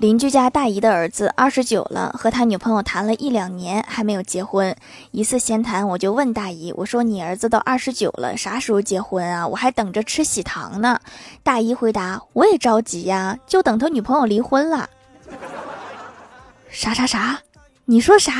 邻居家大姨的儿子二十九了和他女朋友谈了一两年还没有结婚。一次闲谈我就问大姨我说你儿子都二十九了啥时候结婚啊？我还等着吃喜糖呢。大姨回答我也着急呀就等他女朋友离婚了啥啥啥？你说啥？